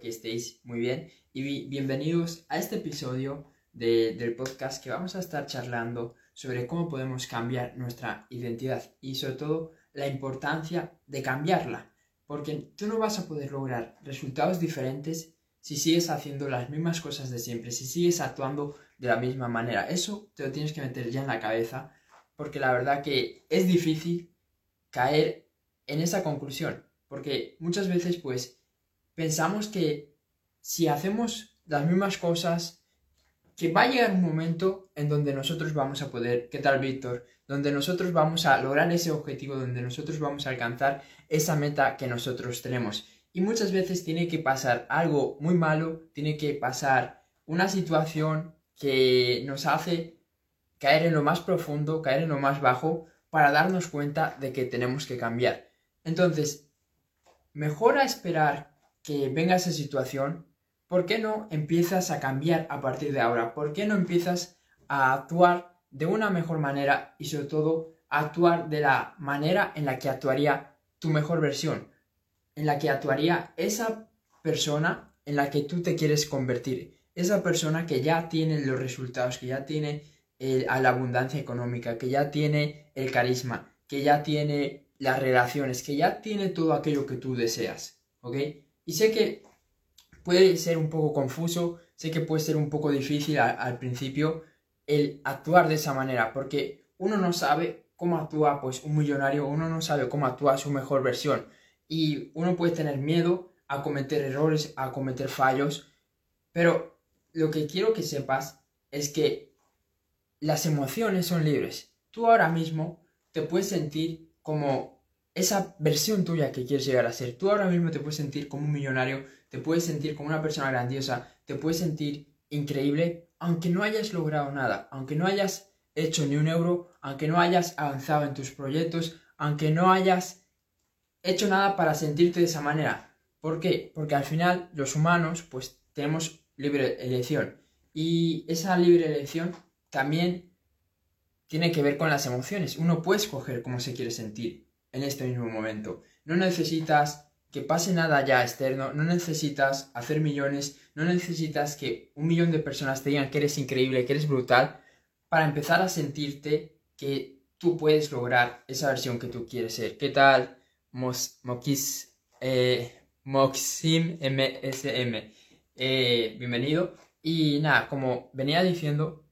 que estéis muy bien. Y bienvenidos a este episodio del podcast que vamos a estar charlando sobre cómo podemos cambiar nuestra identidad y sobre todo la importancia de cambiarla, porque tú no vas a poder lograr resultados diferentes si sigues haciendo las mismas cosas de siempre, si sigues actuando de la misma manera. Eso te lo tienes que meter ya en la cabeza, porque la verdad que es difícil caer en esa conclusión, porque muchas veces pues pensamos que si hacemos las mismas cosas, que va a llegar un momento en donde nosotros vamos a poder, ¿qué tal Víctor? Donde nosotros vamos a lograr ese objetivo, donde nosotros vamos a alcanzar esa meta que nosotros tenemos. Y muchas veces tiene que pasar algo muy malo, tiene que pasar una situación que nos hace caer en lo más profundo, caer en lo más bajo, para darnos cuenta de que tenemos que cambiar. Entonces, mejor a esperar que venga esa situación, ¿por qué no empiezas a cambiar a partir de ahora? ¿Por qué no empiezas a actuar de una mejor manera y sobre todo a actuar de la manera en la que actuaría tu mejor versión? En la que actuaría esa persona en la que tú te quieres convertir. Esa persona que ya tiene los resultados, que ya tiene la abundancia económica, que ya tiene el carisma, que ya tiene las relaciones, que ya tiene todo aquello que tú deseas. ¿Ok? Y sé que puede ser un poco confuso, sé que puede ser un poco difícil al, principio el actuar de esa manera, porque uno no sabe cómo actúa pues un millonario, uno no sabe cómo actúa su mejor versión y uno puede tener miedo a cometer errores, a cometer fallos, pero lo que quiero que sepas es que las emociones son libres. Tú ahora mismo te puedes sentir como esa versión tuya que quieres llegar a ser. Tú ahora mismo te puedes sentir como un millonario, te puedes sentir como una persona grandiosa, te puedes sentir increíble, aunque no hayas logrado nada, aunque no hayas hecho ni un euro, aunque no hayas avanzado en tus proyectos, aunque no hayas hecho nada para sentirte de esa manera. ¿Por qué? Porque al final los humanos pues tenemos libre elección y esa libre elección también tiene que ver con las emociones. Uno puede escoger cómo se quiere sentir en este mismo momento. No necesitas que pase nada ya externo, no necesitas hacer millones, no necesitas que un millón de personas te digan que eres increíble, que eres brutal, para empezar a sentirte que tú puedes lograr esa versión que tú quieres ser. ¿Qué tal? Mos, Mokis, eh, Moxim MSM. Eh, bienvenido. Y nada, como venía diciendo,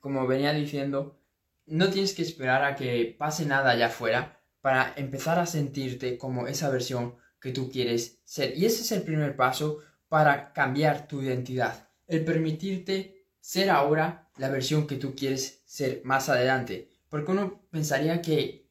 como venía diciendo, no tienes que esperar a que pase nada allá afuera para empezar a sentirte como esa versión que tú quieres ser. Y ese es el primer paso para cambiar tu identidad. El permitirte ser ahora la versión que tú quieres ser más adelante. Porque uno pensaría que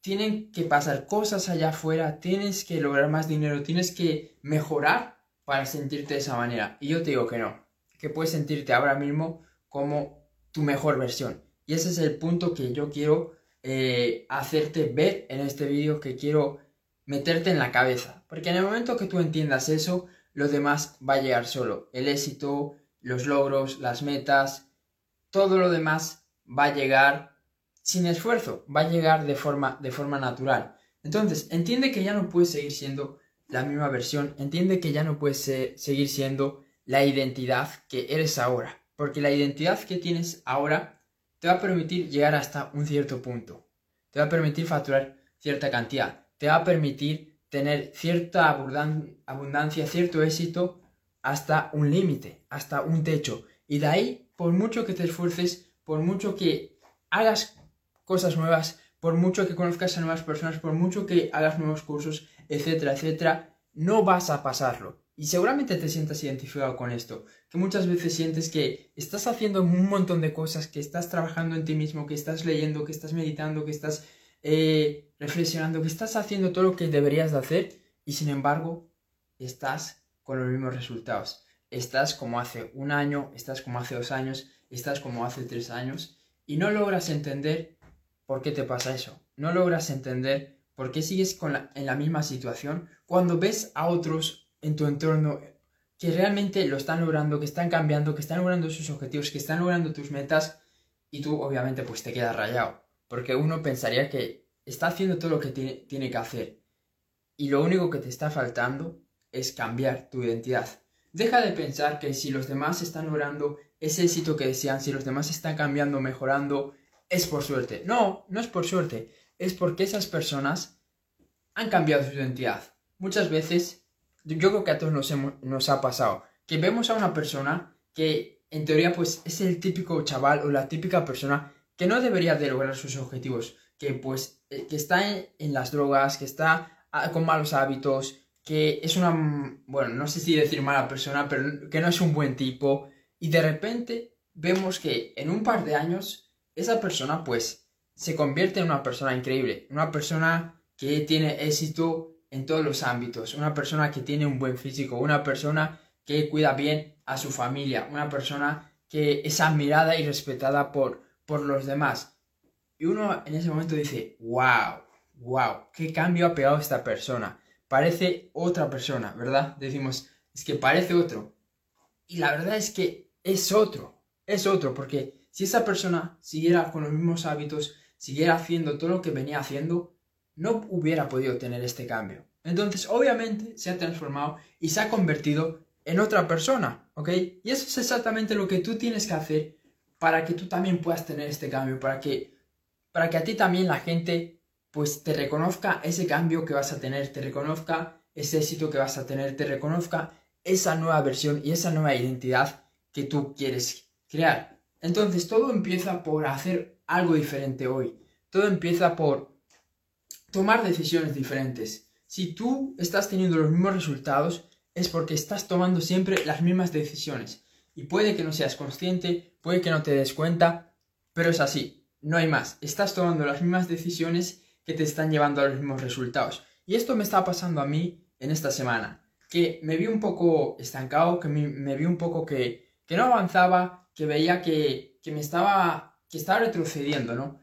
tienen que pasar cosas allá afuera, tienes que lograr más dinero, tienes que mejorar para sentirte de esa manera. Y yo te digo que no, que puedes sentirte ahora mismo como tu mejor versión. Y ese es el punto que yo quiero eh, hacerte ver en este vídeo que quiero meterte en la cabeza. Porque en el momento que tú entiendas eso, lo demás va a llegar solo. El éxito, los logros, las metas, todo lo demás va a llegar sin esfuerzo, va a llegar de forma, de forma natural. Entonces, entiende que ya no puedes seguir siendo la misma versión, entiende que ya no puedes seguir siendo la identidad que eres ahora. Porque la identidad que tienes ahora te va a permitir llegar hasta un cierto punto, te va a permitir facturar cierta cantidad, te va a permitir tener cierta abundancia, cierto éxito hasta un límite, hasta un techo. Y de ahí, por mucho que te esfuerces, por mucho que hagas cosas nuevas, por mucho que conozcas a nuevas personas, por mucho que hagas nuevos cursos, etcétera, etcétera, no vas a pasarlo. Y seguramente te sientas identificado con esto, que muchas veces sientes que estás haciendo un montón de cosas, que estás trabajando en ti mismo, que estás leyendo, que estás meditando, que estás eh, reflexionando, que estás haciendo todo lo que deberías de hacer y sin embargo estás con los mismos resultados. Estás como hace un año, estás como hace dos años, estás como hace tres años y no logras entender por qué te pasa eso. No logras entender por qué sigues en la misma situación cuando ves a otros en tu entorno que realmente lo están logrando, que están cambiando, que están logrando sus objetivos, que están logrando tus metas y tú obviamente pues te quedas rayado. Porque uno pensaría que está haciendo todo lo que tiene, tiene que hacer y lo único que te está faltando es cambiar tu identidad. Deja de pensar que si los demás están logrando ese éxito que desean, si los demás están cambiando, mejorando, es por suerte. No, no es por suerte. Es porque esas personas han cambiado su identidad. Muchas veces, yo creo que a todos nos, nos ha pasado, que vemos a una persona que en teoría pues es el típico chaval o la típica persona que no debería de lograr sus objetivos, que pues eh, que está en, las drogas, que está ah, con malos hábitos, que es una, bueno, no sé si decir mala persona, pero que no es un buen tipo, y de repente vemos que en un par de años esa persona pues se convierte en una persona increíble, una persona que tiene éxito en todos los ámbitos, una persona que tiene un buen físico, una persona que cuida bien a su familia, una persona que es admirada y respetada por, por los demás. Y uno en ese momento dice, wow, wow, qué cambio ha pegado esta persona. Parece otra persona, ¿verdad? Decimos, es que parece otro. Y la verdad es que es otro, es otro, porque si esa persona siguiera con los mismos hábitos, siguiera haciendo todo lo que venía haciendo, no hubiera podido tener este cambio. Entonces, obviamente, se ha transformado y se ha convertido en otra persona, ¿ok? Y eso es exactamente lo que tú tienes que hacer para que tú también puedas tener este cambio, para que, para que a ti también la gente pues te reconozca ese cambio que vas a tener, te reconozca ese éxito que vas a tener, te reconozca esa nueva versión y esa nueva identidad que tú quieres crear. Entonces todo empieza por hacer algo diferente hoy. Todo empieza por tomar decisiones diferentes. Si tú estás teniendo los mismos resultados, es porque estás tomando siempre las mismas decisiones. Y puede que no seas consciente, puede que no te des cuenta, pero es así, no hay más. Estás tomando las mismas decisiones que te están llevando a los mismos resultados. Y esto me está pasando a mí en esta semana, que me vi un poco estancado, que me, vi un poco que, que, no avanzaba, que veía que, que me estaba, que estaba retrocediendo, ¿no?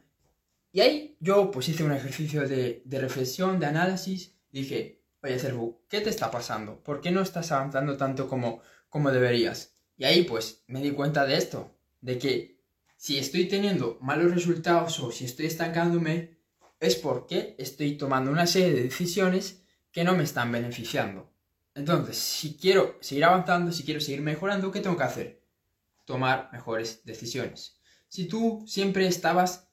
Y ahí yo pues hice un ejercicio de, de reflexión, de análisis, dije, oye Cerbu, ¿qué te está pasando? ¿Por qué no estás avanzando tanto como, como deberías? Y ahí pues me di cuenta de esto, de que si estoy teniendo malos resultados o si estoy estancándome, es porque estoy tomando una serie de decisiones que no me están beneficiando. Entonces, si quiero seguir avanzando, si quiero seguir mejorando, ¿qué tengo que hacer? Tomar mejores decisiones. Si tú siempre estabas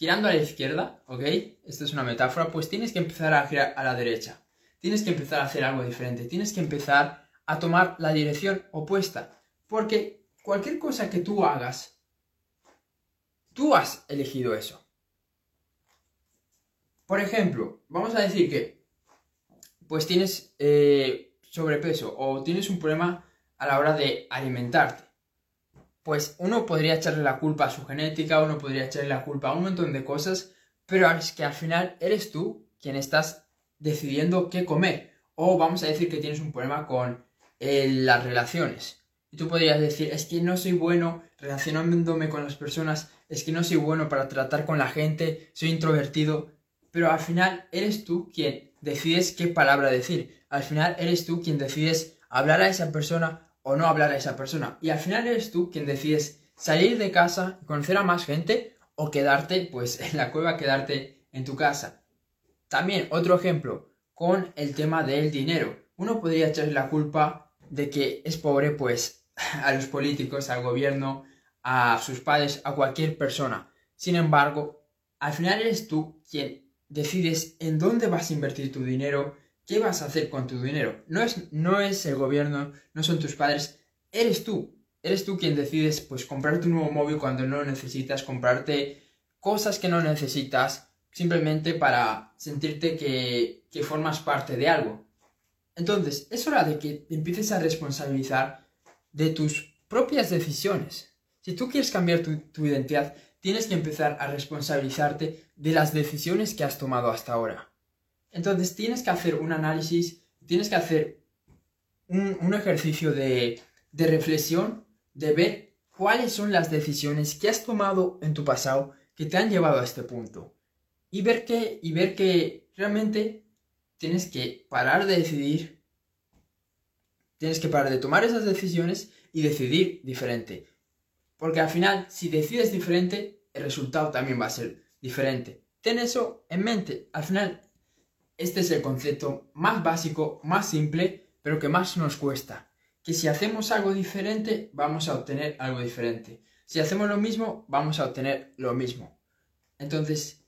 girando a la izquierda, ¿ok? Esta es una metáfora, pues tienes que empezar a girar a la derecha tienes que empezar a hacer algo diferente, tienes que empezar a tomar la dirección opuesta, porque cualquier cosa que tú hagas, tú has elegido eso. Por ejemplo, vamos a decir que pues tienes eh, sobrepeso o tienes un problema a la hora de alimentarte. Pues uno podría echarle la culpa a su genética, uno podría echarle la culpa a un montón de cosas, pero es que al final eres tú quien estás decidiendo qué comer. O vamos a decir que tienes un problema con eh, las relaciones. Y tú podrías decir, es que no soy bueno relacionándome con las personas, es que no soy bueno para tratar con la gente, soy introvertido. Pero al final eres tú quien decides qué palabra decir. Al final eres tú quien decides hablar a esa persona o no hablar a esa persona. Y al final eres tú quien decides salir de casa, conocer a más gente o quedarte pues en la cueva, quedarte en tu casa. También otro ejemplo con el tema del dinero. Uno podría echarle la culpa de que es pobre pues a los políticos, al gobierno, a sus padres, a cualquier persona. Sin embargo, al final eres tú quien decides en dónde vas a invertir tu dinero, qué vas a hacer con tu dinero. No es, no es el gobierno, no son tus padres, eres tú. Eres tú quien decides pues comprarte un nuevo móvil cuando no lo necesitas, comprarte cosas que no necesitas, simplemente para sentirte que, formas parte de algo. Entonces, es hora de que empieces a responsabilizar de tus propias decisiones. Si tú quieres cambiar tu, identidad, tienes que empezar a responsabilizarte de las decisiones que has tomado hasta ahora. Entonces, tienes que hacer un análisis, tienes que hacer un, ejercicio de, de reflexión, de ver cuáles son las decisiones que has tomado en tu pasado que te han llevado a este punto y ver que, y ver que realmente tienes que parar de decidir, tienes que parar de tomar esas decisiones y decidir diferente. Porque al final, si decides diferente, el resultado también va a ser diferente. Ten eso en mente. Al final, este es el concepto más básico, más simple, pero que más nos cuesta. Que si hacemos algo diferente, vamos a obtener algo diferente. Si hacemos lo mismo, vamos a obtener lo mismo. Entonces,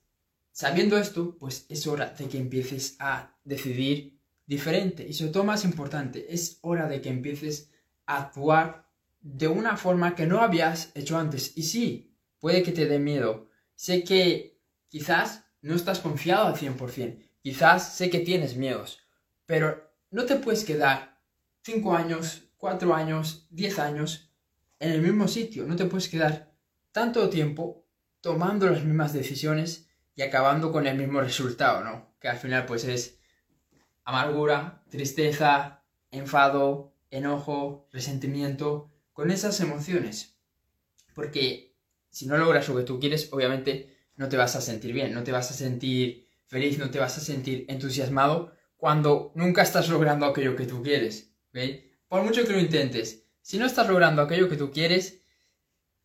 sabiendo esto, pues es hora de que empieces a decidir diferente. Y sobre todo más importante, es hora de que empieces a actuar de una forma que no habías hecho antes. Y sí, puede que te dé miedo. Sé que quizás no estás confiado al 100%. Quizás sé que tienes miedos. Pero no te puedes quedar 5 años, 4 años, 10 años en el mismo sitio. No te puedes quedar tanto tiempo tomando las mismas decisiones y acabando con el mismo resultado, ¿no? Que al final pues es amargura, tristeza, enfado, enojo, resentimiento, con esas emociones. Porque si no logras lo que tú quieres, obviamente no te vas a sentir bien, no te vas a sentir feliz, no te vas a sentir entusiasmado cuando nunca estás logrando aquello que tú quieres. Por mucho que lo intentes, si no estás logrando aquello que tú quieres,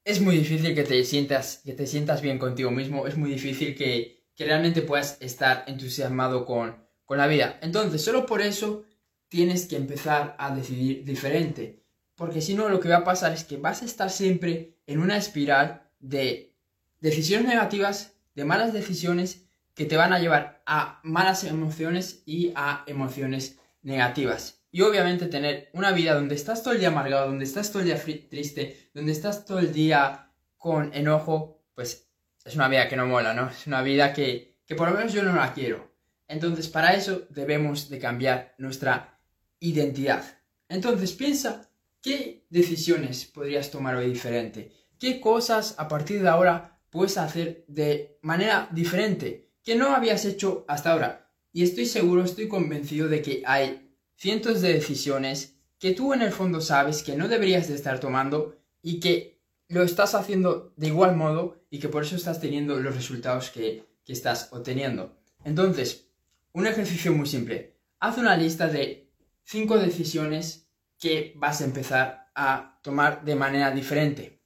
es muy difícil que te sientas, que te sientas bien contigo mismo, es muy difícil que, que realmente puedas estar entusiasmado con, con la vida. Entonces, solo por eso tienes que empezar a decidir diferente. Porque si no, lo que va a pasar es que vas a estar siempre en una espiral de decisiones negativas, de malas decisiones que te van a llevar a malas emociones y a emociones negativas. Y obviamente tener una vida donde estás todo el día amargado, donde estás todo el día triste, donde estás todo el día con enojo, pues es una vida que no mola, ¿no? Es una vida que, que por lo menos yo no la quiero. Entonces para eso debemos de cambiar nuestra identidad. Entonces piensa qué decisiones podrías tomar hoy diferente, qué cosas a partir de ahora puedes hacer de manera diferente que no habías hecho hasta ahora. Y estoy seguro, estoy convencido de que hay cientos de decisiones que tú en el fondo sabes que no deberías de estar tomando y que lo estás haciendo de igual modo y que por eso estás teniendo los resultados que, que estás obteniendo. Entonces, un ejercicio muy simple. Haz una lista de 5 decisiones que vas a empezar a tomar de manera diferente.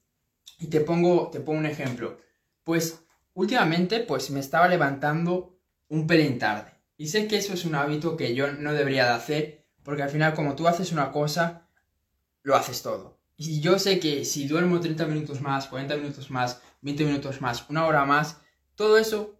Y te pongo, te pongo un ejemplo. Pues últimamente pues me estaba levantando un pelín tarde. Y sé que eso es un hábito que yo no debería de hacer, porque al final como tú haces una cosa, lo haces todo. Y yo sé que si duermo 30 minutos más, 40 minutos más, 20 minutos más, una hora más, todo eso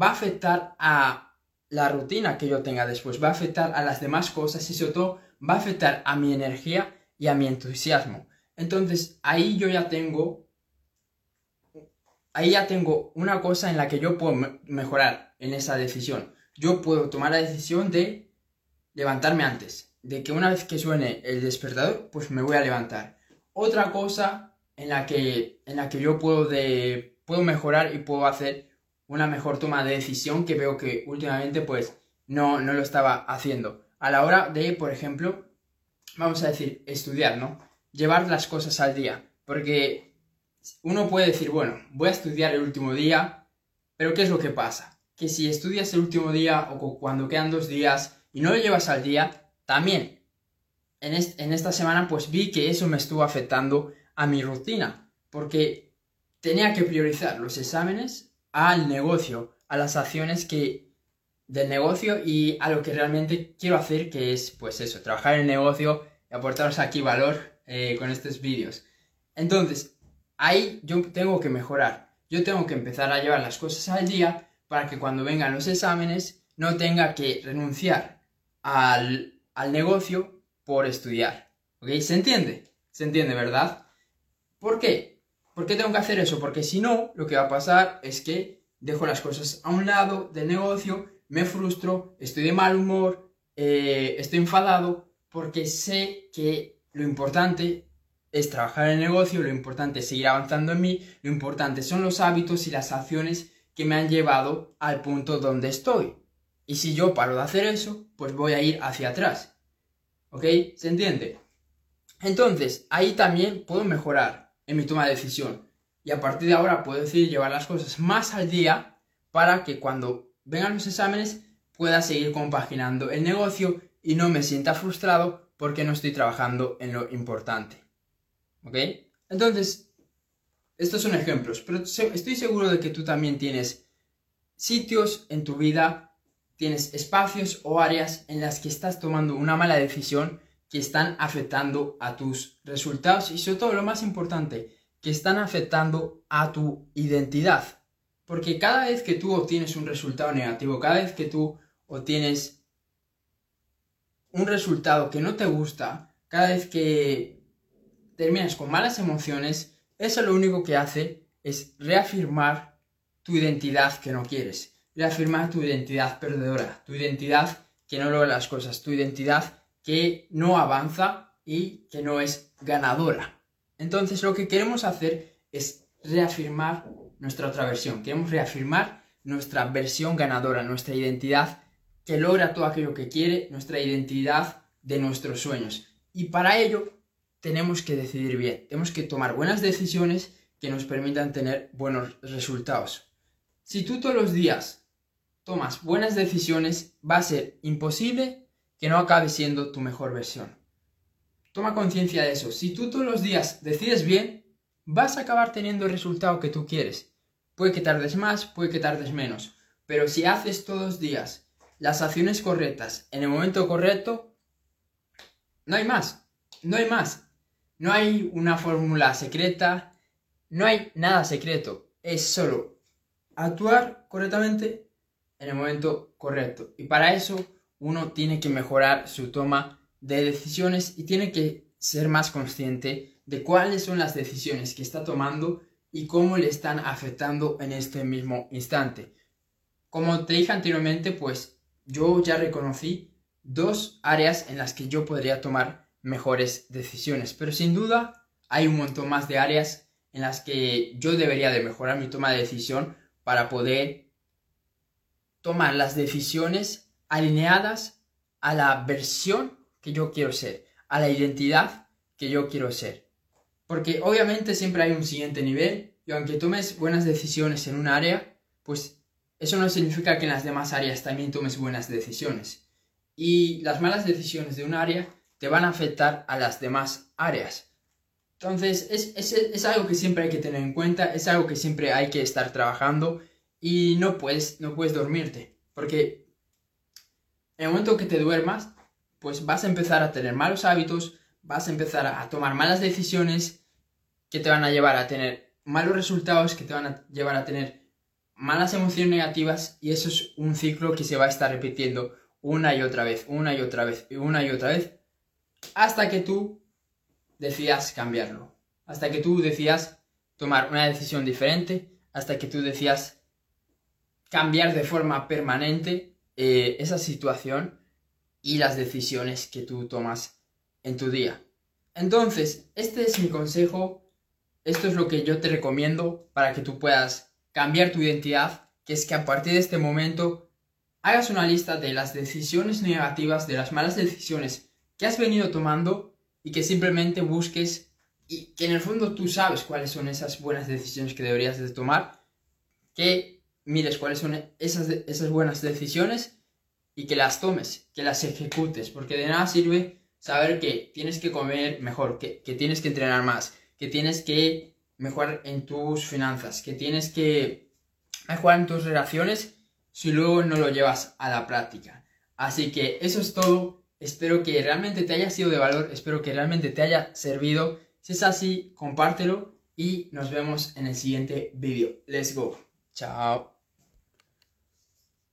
va a afectar a la rutina que yo tenga después, va a afectar a las demás cosas y sobre todo va a afectar a mi energía y a mi entusiasmo. Entonces ahí yo ya tengo, ahí ya tengo una cosa en la que yo puedo mejorar en esa decisión. Yo puedo tomar la decisión de levantarme antes, de que una vez que suene el despertador, pues me voy a levantar. Otra cosa en la que, en la que yo puedo, de, puedo mejorar y puedo hacer una mejor toma de decisión que veo que últimamente pues no, no lo estaba haciendo. A la hora de, por ejemplo, vamos a decir, estudiar, ¿no? llevar las cosas al día. Porque uno puede decir, bueno, voy a estudiar el último día, pero ¿qué es lo que pasa? Que si estudias el último día o cuando quedan dos días y no lo llevas al día, también en, esta semana pues vi que eso me estuvo afectando a mi rutina, porque tenía que priorizar los exámenes al negocio, a las acciones que del negocio y a lo que realmente quiero hacer, que es pues eso, trabajar en el negocio y aportaros aquí valor eh, con estos vídeos. Entonces, ahí yo tengo que mejorar. Yo tengo que empezar a llevar las cosas al día para que cuando vengan los exámenes no tenga que renunciar al, al negocio por estudiar. ¿Ok? ¿Se entiende? ¿Se entiende, verdad? ¿Por qué? ¿Por qué tengo que hacer eso? Porque si no, lo que va a pasar es que dejo las cosas a un lado del negocio, me frustro, estoy de mal humor, eh, estoy enfadado, porque sé que lo importante es trabajar el negocio, lo importante es seguir avanzando en mí, lo importante son los hábitos y las acciones que me han llevado al punto donde estoy. Y si yo paro de hacer eso, pues voy a ir hacia atrás. ¿Ok? ¿Se entiende? Entonces, ahí también puedo mejorar en mi toma de decisión. Y a partir de ahora puedo decidir llevar las cosas más al día para que cuando vengan los exámenes pueda seguir compaginando el negocio y no me sienta frustrado porque no estoy trabajando en lo importante. ¿Ok? Entonces, estos son ejemplos, pero estoy seguro de que tú también tienes sitios en tu vida tienes espacios o áreas en las que estás tomando una mala decisión que están afectando a tus resultados y sobre todo lo más importante, que están afectando a tu identidad. Porque cada vez que tú obtienes un resultado negativo, cada vez que tú obtienes un resultado que no te gusta, cada vez que terminas con malas emociones, eso lo único que hace es reafirmar tu identidad que no quieres reafirmar tu identidad perdedora, tu identidad que no logra las cosas, tu identidad que no avanza y que no es ganadora. Entonces lo que queremos hacer es reafirmar nuestra otra versión, queremos reafirmar nuestra versión ganadora, nuestra identidad que logra todo aquello que quiere, nuestra identidad de nuestros sueños. Y para ello tenemos que decidir bien, tenemos que tomar buenas decisiones que nos permitan tener buenos resultados. Si tú todos los días tomas buenas decisiones, va a ser imposible que no acabe siendo tu mejor versión. Toma conciencia de eso. Si tú todos los días decides bien, vas a acabar teniendo el resultado que tú quieres. Puede que tardes más, puede que tardes menos. Pero si haces todos los días las acciones correctas en el momento correcto, no hay más. No hay más. No hay una fórmula secreta. No hay nada secreto. Es solo actuar correctamente en el momento correcto. Y para eso uno tiene que mejorar su toma de decisiones y tiene que ser más consciente de cuáles son las decisiones que está tomando y cómo le están afectando en este mismo instante. Como te dije anteriormente, pues yo ya reconocí dos áreas en las que yo podría tomar mejores decisiones, pero sin duda hay un montón más de áreas en las que yo debería de mejorar mi toma de decisión para poder tomar las decisiones alineadas a la versión que yo quiero ser, a la identidad que yo quiero ser. Porque obviamente siempre hay un siguiente nivel y aunque tomes buenas decisiones en un área, pues eso no significa que en las demás áreas también tomes buenas decisiones. Y las malas decisiones de un área te van a afectar a las demás áreas. Entonces es, es algo que siempre hay que tener en cuenta, es algo que siempre hay que estar trabajando y no puedes, no puedes dormirte, porque en el momento que te duermas, pues vas a empezar a tener malos hábitos, vas a empezar a tomar malas decisiones que te van a llevar a tener malos resultados, que te van a llevar a tener malas emociones negativas y eso es un ciclo que se va a estar repitiendo una y otra vez, una y otra vez, una y otra vez, hasta que tú decidas cambiarlo, hasta que tú decidas tomar una decisión diferente, hasta que tú decidas cambiar de forma permanente eh, esa situación y las decisiones que tú tomas en tu día. Entonces, este es mi consejo, esto es lo que yo te recomiendo para que tú puedas cambiar tu identidad, que es que a partir de este momento hagas una lista de las decisiones negativas, de las malas decisiones que has venido tomando y que simplemente busques y que en el fondo tú sabes cuáles son esas buenas decisiones que deberías de tomar, que mires cuáles son esas, esas buenas decisiones y que las tomes, que las ejecutes, porque de nada sirve saber que tienes que comer mejor, que, que tienes que entrenar más, que tienes que mejorar en tus finanzas, que tienes que mejorar en tus relaciones si luego no lo llevas a la práctica. Así que eso es todo. Espero que realmente te haya sido de valor, espero que realmente te haya servido. Si es así, compártelo y nos vemos en el siguiente vídeo. Let's go. Chao.